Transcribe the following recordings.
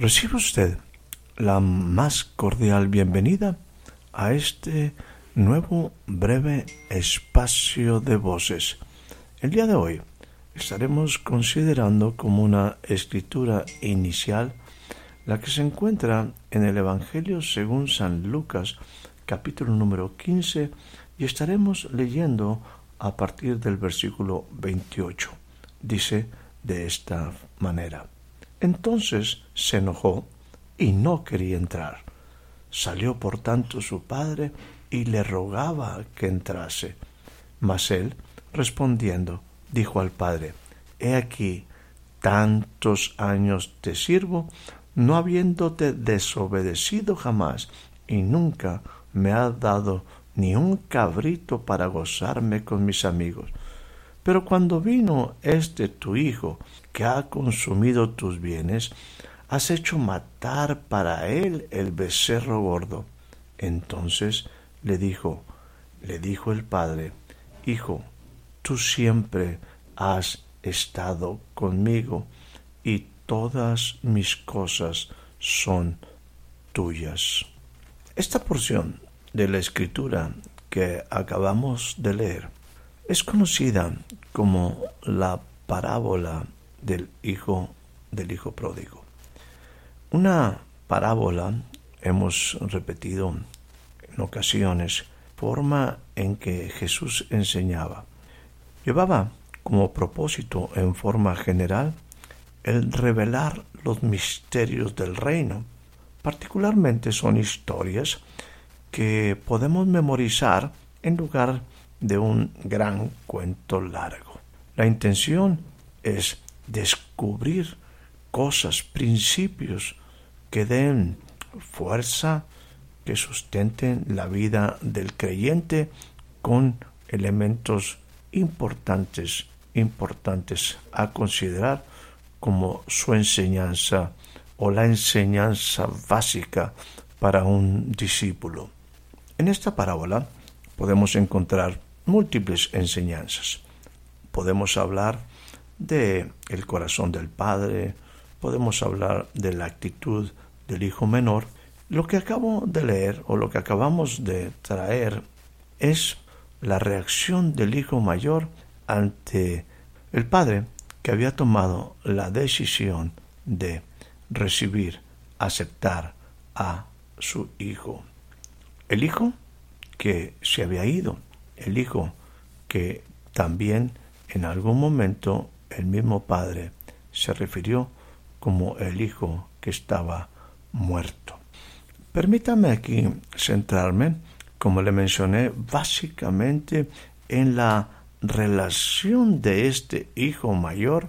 Recibe usted la más cordial bienvenida a este nuevo breve espacio de voces. El día de hoy estaremos considerando como una escritura inicial la que se encuentra en el Evangelio según San Lucas capítulo número 15 y estaremos leyendo a partir del versículo 28. Dice de esta manera. Entonces se enojó y no quería entrar. Salió por tanto su padre y le rogaba que entrase. Mas él, respondiendo, dijo al padre, He aquí, tantos años te sirvo, no habiéndote desobedecido jamás, y nunca me has dado ni un cabrito para gozarme con mis amigos. Pero cuando vino este tu hijo, que ha consumido tus bienes, has hecho matar para él el becerro gordo. Entonces le dijo, le dijo el padre, Hijo, tú siempre has estado conmigo y todas mis cosas son tuyas. Esta porción de la escritura que acabamos de leer es conocida como la parábola del hijo del hijo pródigo. Una parábola hemos repetido en ocasiones forma en que Jesús enseñaba. Llevaba como propósito en forma general el revelar los misterios del reino. Particularmente son historias que podemos memorizar en lugar de un gran cuento largo. La intención es descubrir cosas, principios que den fuerza, que sustenten la vida del creyente con elementos importantes, importantes a considerar como su enseñanza o la enseñanza básica para un discípulo. En esta parábola podemos encontrar múltiples enseñanzas. Podemos hablar de el corazón del padre, podemos hablar de la actitud del hijo menor. Lo que acabo de leer o lo que acabamos de traer es la reacción del hijo mayor ante el padre que había tomado la decisión de recibir, aceptar a su hijo. El hijo que se había ido, el hijo que también en algún momento el mismo padre se refirió como el hijo que estaba muerto. Permítame aquí centrarme, como le mencioné, básicamente en la relación de este hijo mayor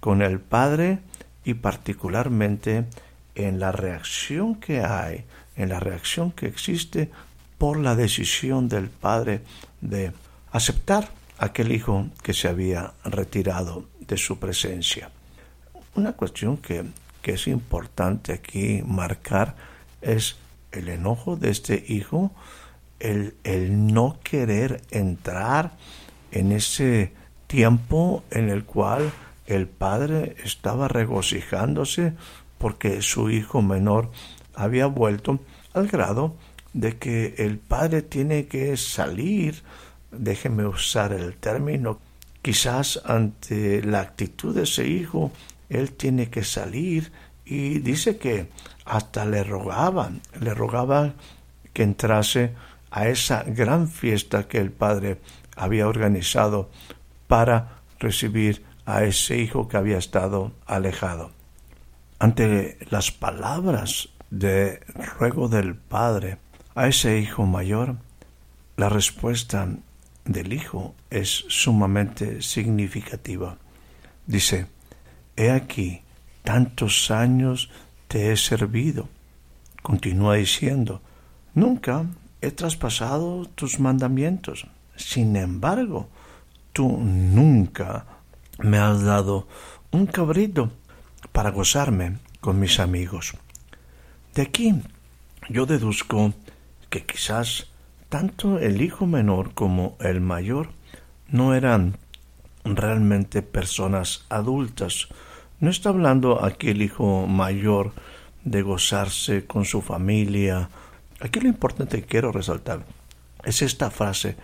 con el padre y particularmente en la reacción que hay, en la reacción que existe por la decisión del padre de aceptar aquel hijo que se había retirado de su presencia. Una cuestión que, que es importante aquí marcar es el enojo de este hijo, el, el no querer entrar en ese tiempo en el cual el padre estaba regocijándose porque su hijo menor había vuelto al grado de que el padre tiene que salir, déjeme usar el término, quizás ante la actitud de ese hijo, él tiene que salir y dice que hasta le rogaban, le rogaban que entrase a esa gran fiesta que el padre había organizado para recibir a ese hijo que había estado alejado. Ante las palabras de ruego del padre, a ese hijo mayor, la respuesta del hijo es sumamente significativa. Dice, He aquí, tantos años te he servido. Continúa diciendo, Nunca he traspasado tus mandamientos. Sin embargo, tú nunca me has dado un cabrito para gozarme con mis amigos. De aquí yo deduzco que quizás tanto el hijo menor como el mayor no eran realmente personas adultas. No está hablando aquí el hijo mayor de gozarse con su familia. Aquí lo importante que quiero resaltar es esta frase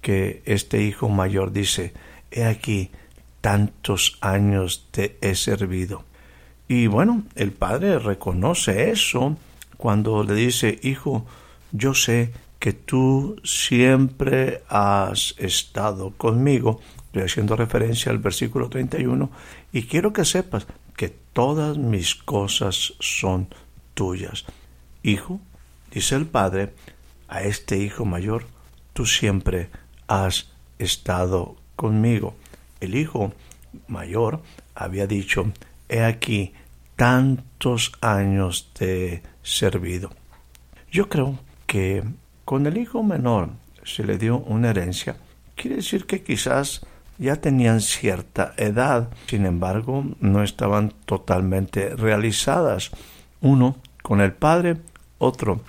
que este hijo mayor dice, he aquí, tantos años te he servido. Y bueno, el padre reconoce eso cuando le dice, hijo, yo sé que tú siempre has estado conmigo. Estoy haciendo referencia al versículo 31 y quiero que sepas que todas mis cosas son tuyas. Hijo, dice el padre a este hijo mayor, tú siempre has estado conmigo. El hijo mayor había dicho, he aquí, tantos años te he servido. Yo creo que con el hijo menor se le dio una herencia, quiere decir que quizás ya tenían cierta edad, sin embargo no estaban totalmente realizadas. Uno con el padre, otro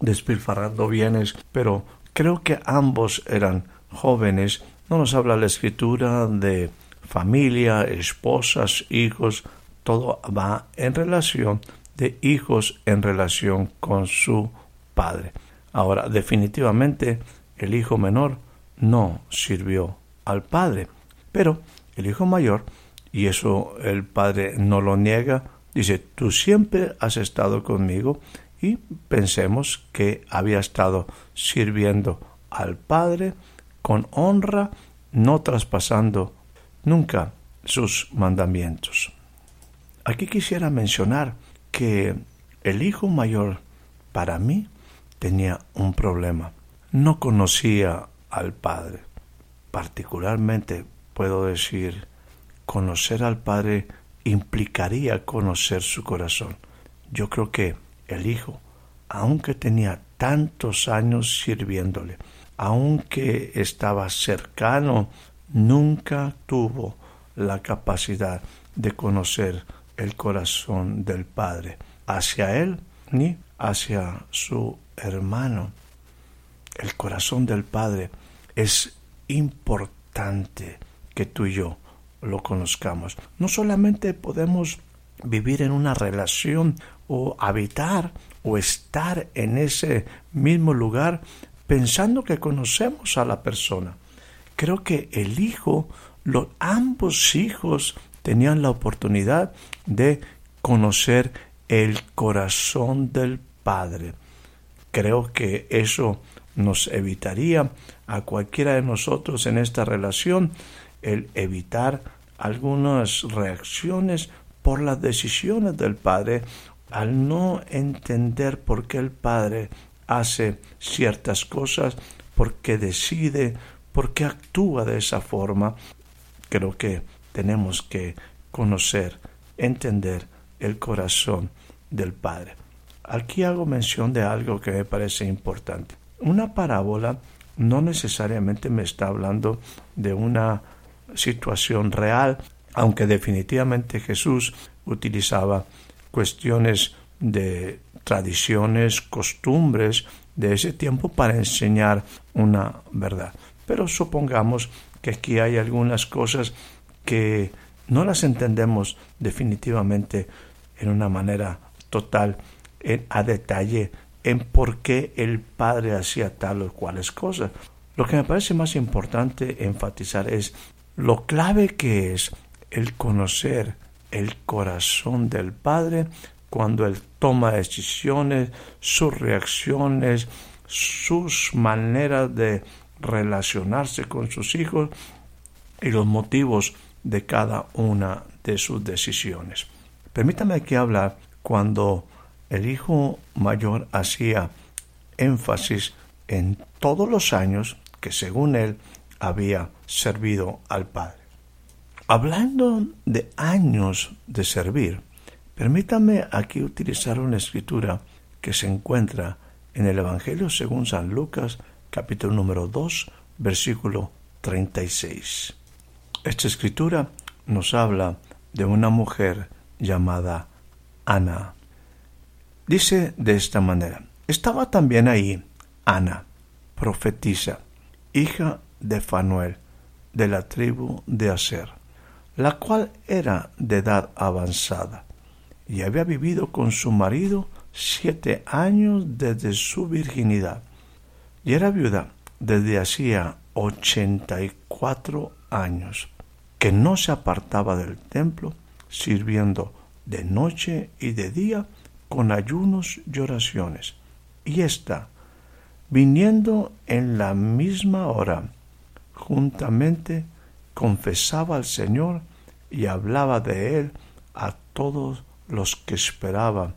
despilfarrando bienes, pero creo que ambos eran jóvenes. No nos habla la escritura de familia, esposas, hijos, todo va en relación de hijos en relación con su padre. Ahora, definitivamente el hijo menor no sirvió al padre, pero el hijo mayor, y eso el padre no lo niega, dice, tú siempre has estado conmigo y pensemos que había estado sirviendo al padre con honra, no traspasando nunca sus mandamientos. Aquí quisiera mencionar que el hijo mayor para mí tenía un problema. No conocía al padre. Particularmente puedo decir, conocer al padre implicaría conocer su corazón. Yo creo que el hijo, aunque tenía tantos años sirviéndole, aunque estaba cercano, nunca tuvo la capacidad de conocer el corazón del Padre hacia él ni hacia su hermano. El corazón del Padre es importante que tú y yo lo conozcamos. No solamente podemos vivir en una relación o habitar o estar en ese mismo lugar pensando que conocemos a la persona. Creo que el hijo, los ambos hijos tenían la oportunidad de conocer el corazón del Padre. Creo que eso nos evitaría a cualquiera de nosotros en esta relación el evitar algunas reacciones por las decisiones del Padre al no entender por qué el Padre hace ciertas cosas, por qué decide, por qué actúa de esa forma. Creo que tenemos que conocer, entender el corazón del Padre. Aquí hago mención de algo que me parece importante. Una parábola no necesariamente me está hablando de una situación real, aunque definitivamente Jesús utilizaba cuestiones de tradiciones, costumbres de ese tiempo para enseñar una verdad. Pero supongamos que aquí hay algunas cosas que no las entendemos definitivamente en una manera total, a detalle, en por qué el Padre hacía tal o cuales cosas. Lo que me parece más importante enfatizar es lo clave que es el conocer el corazón del Padre cuando Él toma decisiones, sus reacciones, sus maneras de relacionarse con sus hijos y los motivos de cada una de sus decisiones. Permítame aquí hablar cuando el hijo mayor hacía énfasis en todos los años que según él había servido al Padre. Hablando de años de servir, permítame aquí utilizar una escritura que se encuentra en el Evangelio según San Lucas, capítulo número 2, versículo 36. Esta escritura nos habla de una mujer llamada Ana. Dice de esta manera, estaba también ahí Ana, profetisa, hija de Fanuel, de la tribu de Aser, la cual era de edad avanzada, y había vivido con su marido siete años desde su virginidad, y era viuda desde hacía ochenta y cuatro años, que no se apartaba del templo, sirviendo de noche y de día con ayunos y oraciones. Y ésta, viniendo en la misma hora, juntamente confesaba al Señor y hablaba de él a todos los que esperaban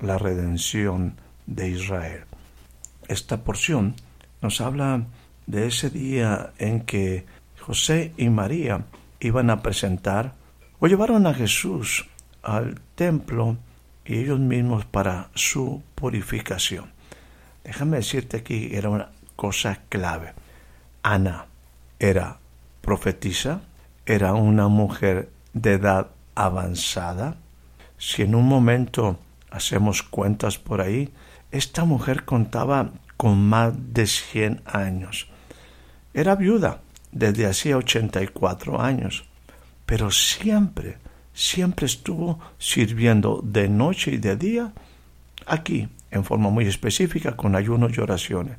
la redención de Israel. Esta porción nos habla de ese día en que José y María iban a presentar o llevaron a Jesús al templo y ellos mismos para su purificación. Déjame decirte aquí, era una cosa clave. Ana era profetisa, era una mujer de edad avanzada. Si en un momento hacemos cuentas por ahí, esta mujer contaba con más de 100 años. Era viuda desde hacía 84 años, pero siempre, siempre estuvo sirviendo de noche y de día aquí en forma muy específica con ayunos y oraciones.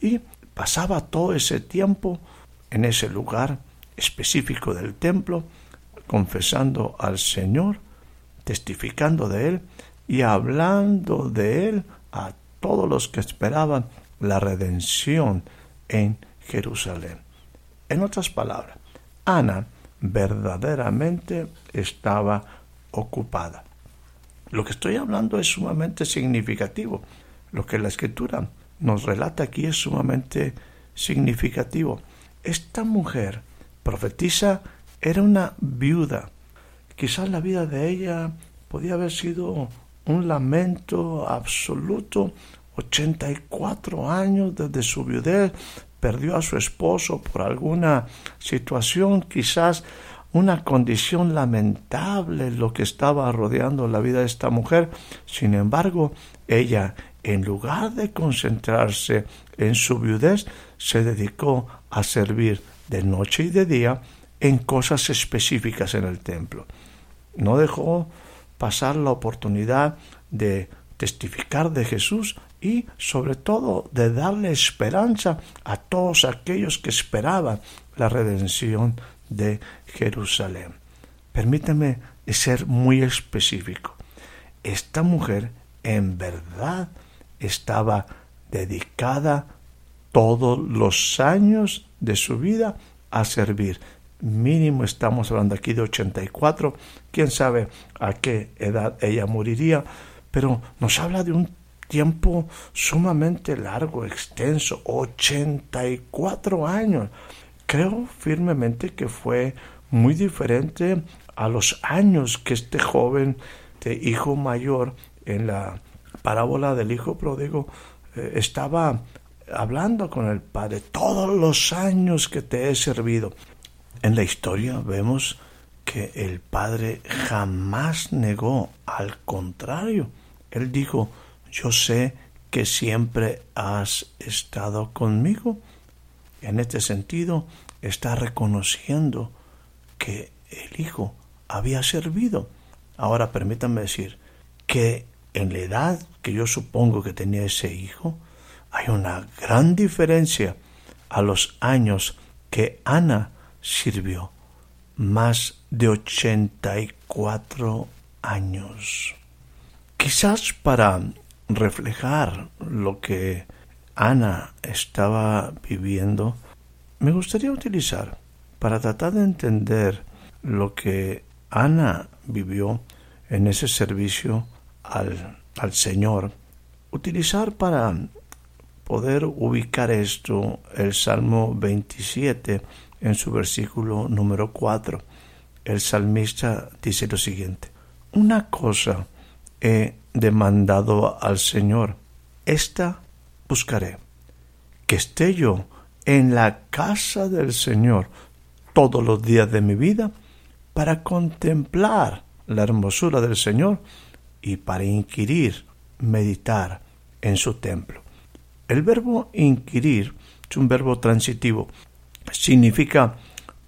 Y pasaba todo ese tiempo en ese lugar específico del templo, confesando al Señor, testificando de Él y hablando de Él a todos los que esperaban la redención en Jerusalén. En otras palabras, Ana verdaderamente estaba ocupada. Lo que estoy hablando es sumamente significativo. Lo que la escritura nos relata aquí es sumamente significativo. Esta mujer profetisa era una viuda. Quizás la vida de ella podía haber sido un lamento absoluto. 84 años desde su viudez, perdió a su esposo por alguna situación, quizás una condición lamentable lo que estaba rodeando la vida de esta mujer. Sin embargo, ella, en lugar de concentrarse en su viudez, se dedicó a servir de noche y de día en cosas específicas en el templo. No dejó pasar la oportunidad de testificar de Jesús y sobre todo de darle esperanza a todos aquellos que esperaban la redención de Jerusalén. Permíteme ser muy específico. Esta mujer en verdad estaba dedicada todos los años de su vida a servir. Mínimo estamos hablando aquí de 84, quién sabe a qué edad ella moriría, pero nos habla de un tiempo sumamente largo, extenso, 84 años creo firmemente que fue muy diferente a los años que este joven de hijo mayor en la parábola del hijo pródigo eh, estaba hablando con el padre todos los años que te he servido. En la historia vemos que el padre jamás negó, al contrario, él dijo, yo sé que siempre has estado conmigo en este sentido, está reconociendo que el Hijo había servido. Ahora permítanme decir que en la edad que yo supongo que tenía ese hijo, hay una gran diferencia a los años que Ana sirvió, más de 84 años. Quizás para reflejar lo que Ana estaba viviendo, me gustaría utilizar para tratar de entender lo que Ana vivió en ese servicio al, al Señor, utilizar para poder ubicar esto, el Salmo 27, en su versículo número 4, el salmista dice lo siguiente, una cosa he demandado al Señor, esta buscaré, que esté yo en la casa del Señor todos los días de mi vida para contemplar la hermosura del Señor y para inquirir, meditar en su templo. El verbo inquirir es un verbo transitivo. Significa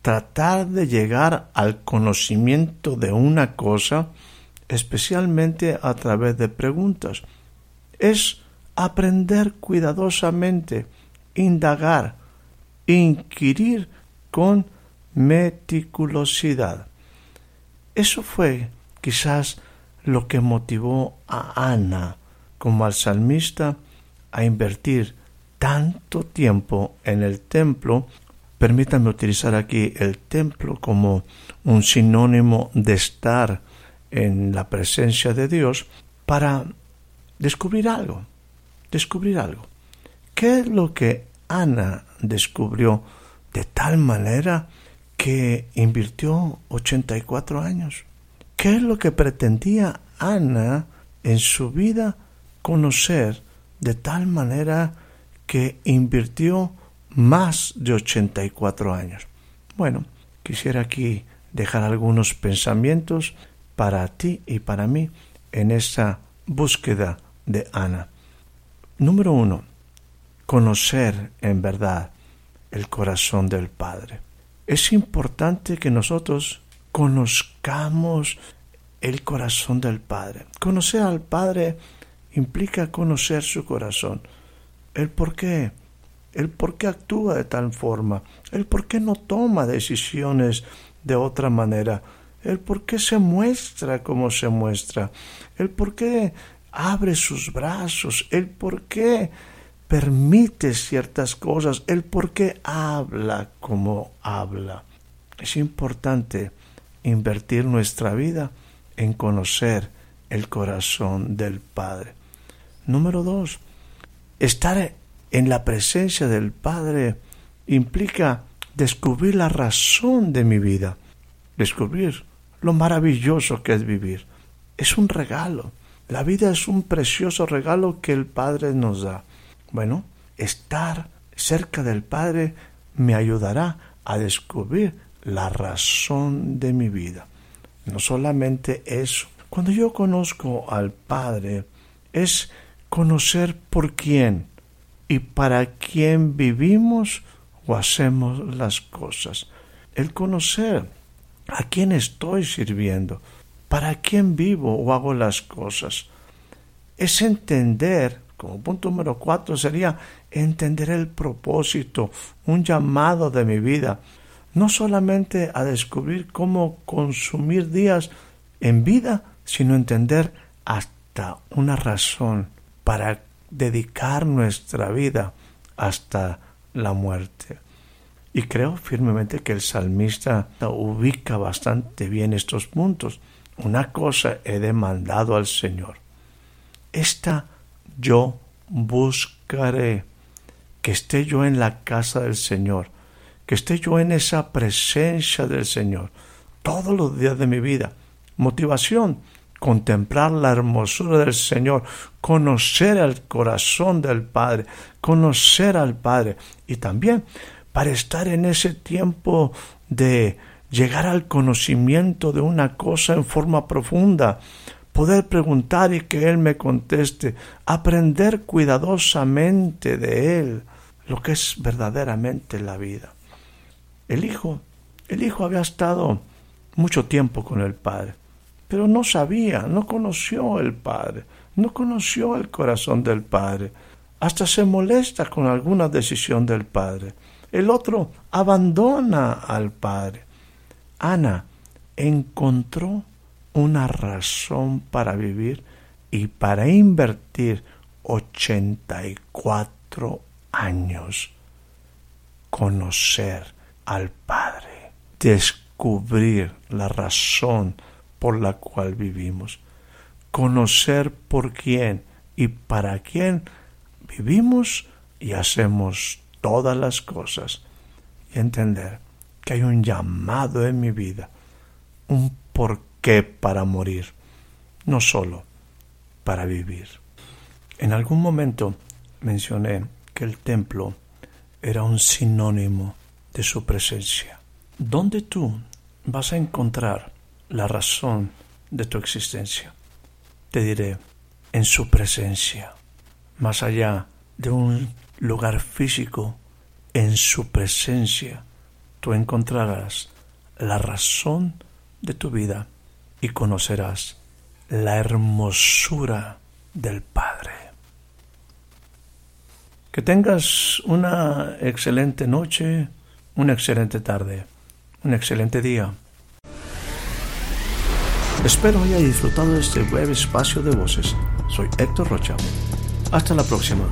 tratar de llegar al conocimiento de una cosa, especialmente a través de preguntas. Es aprender cuidadosamente, indagar, inquirir con meticulosidad. Eso fue quizás lo que motivó a Ana como al salmista a invertir tanto tiempo en el templo. Permítanme utilizar aquí el templo como un sinónimo de estar en la presencia de Dios para descubrir algo, descubrir algo. ¿Qué es lo que Ana descubrió de tal manera que invirtió 84 años? ¿Qué es lo que pretendía Ana en su vida conocer de tal manera que invirtió más de 84 años? Bueno, quisiera aquí dejar algunos pensamientos para ti y para mí en esa búsqueda de Ana. Número uno, conocer en verdad el corazón del Padre. Es importante que nosotros conozcamos el corazón del Padre. Conocer al Padre implica conocer su corazón, el por qué, el por qué actúa de tal forma, el por qué no toma decisiones de otra manera, el por qué se muestra como se muestra, el por qué abre sus brazos, el por qué permite ciertas cosas, el por qué habla como habla. Es importante invertir nuestra vida en conocer el corazón del Padre. Número dos, estar en la presencia del Padre implica descubrir la razón de mi vida, descubrir lo maravilloso que es vivir. Es un regalo. La vida es un precioso regalo que el Padre nos da. Bueno, estar cerca del Padre me ayudará a descubrir la razón de mi vida. No solamente eso. Cuando yo conozco al Padre, es conocer por quién y para quién vivimos o hacemos las cosas. El conocer a quién estoy sirviendo, para quién vivo o hago las cosas. Es entender, como punto número cuatro sería entender el propósito, un llamado de mi vida, no solamente a descubrir cómo consumir días en vida, sino entender hasta una razón para dedicar nuestra vida hasta la muerte. Y creo firmemente que el salmista ubica bastante bien estos puntos. Una cosa he demandado al Señor. Esta yo buscaré, que esté yo en la casa del Señor que esté yo en esa presencia del Señor todos los días de mi vida. Motivación, contemplar la hermosura del Señor, conocer el corazón del Padre, conocer al Padre y también para estar en ese tiempo de llegar al conocimiento de una cosa en forma profunda, poder preguntar y que Él me conteste, aprender cuidadosamente de Él lo que es verdaderamente la vida. El hijo, el hijo había estado mucho tiempo con el padre, pero no sabía, no conoció el padre, no conoció el corazón del padre, hasta se molesta con alguna decisión del padre. El otro abandona al padre. Ana encontró una razón para vivir y para invertir 84 años. Conocer al Padre, descubrir la razón por la cual vivimos, conocer por quién y para quién vivimos y hacemos todas las cosas y entender que hay un llamado en mi vida, un porqué para morir, no solo para vivir. En algún momento mencioné que el templo era un sinónimo de su presencia. ¿Dónde tú vas a encontrar la razón de tu existencia? Te diré, en su presencia, más allá de un lugar físico, en su presencia, tú encontrarás la razón de tu vida y conocerás la hermosura del Padre. Que tengas una excelente noche, una excelente tarde, un excelente día. Espero haya disfrutado de este breve espacio de voces. Soy Héctor Rocha. Hasta la próxima.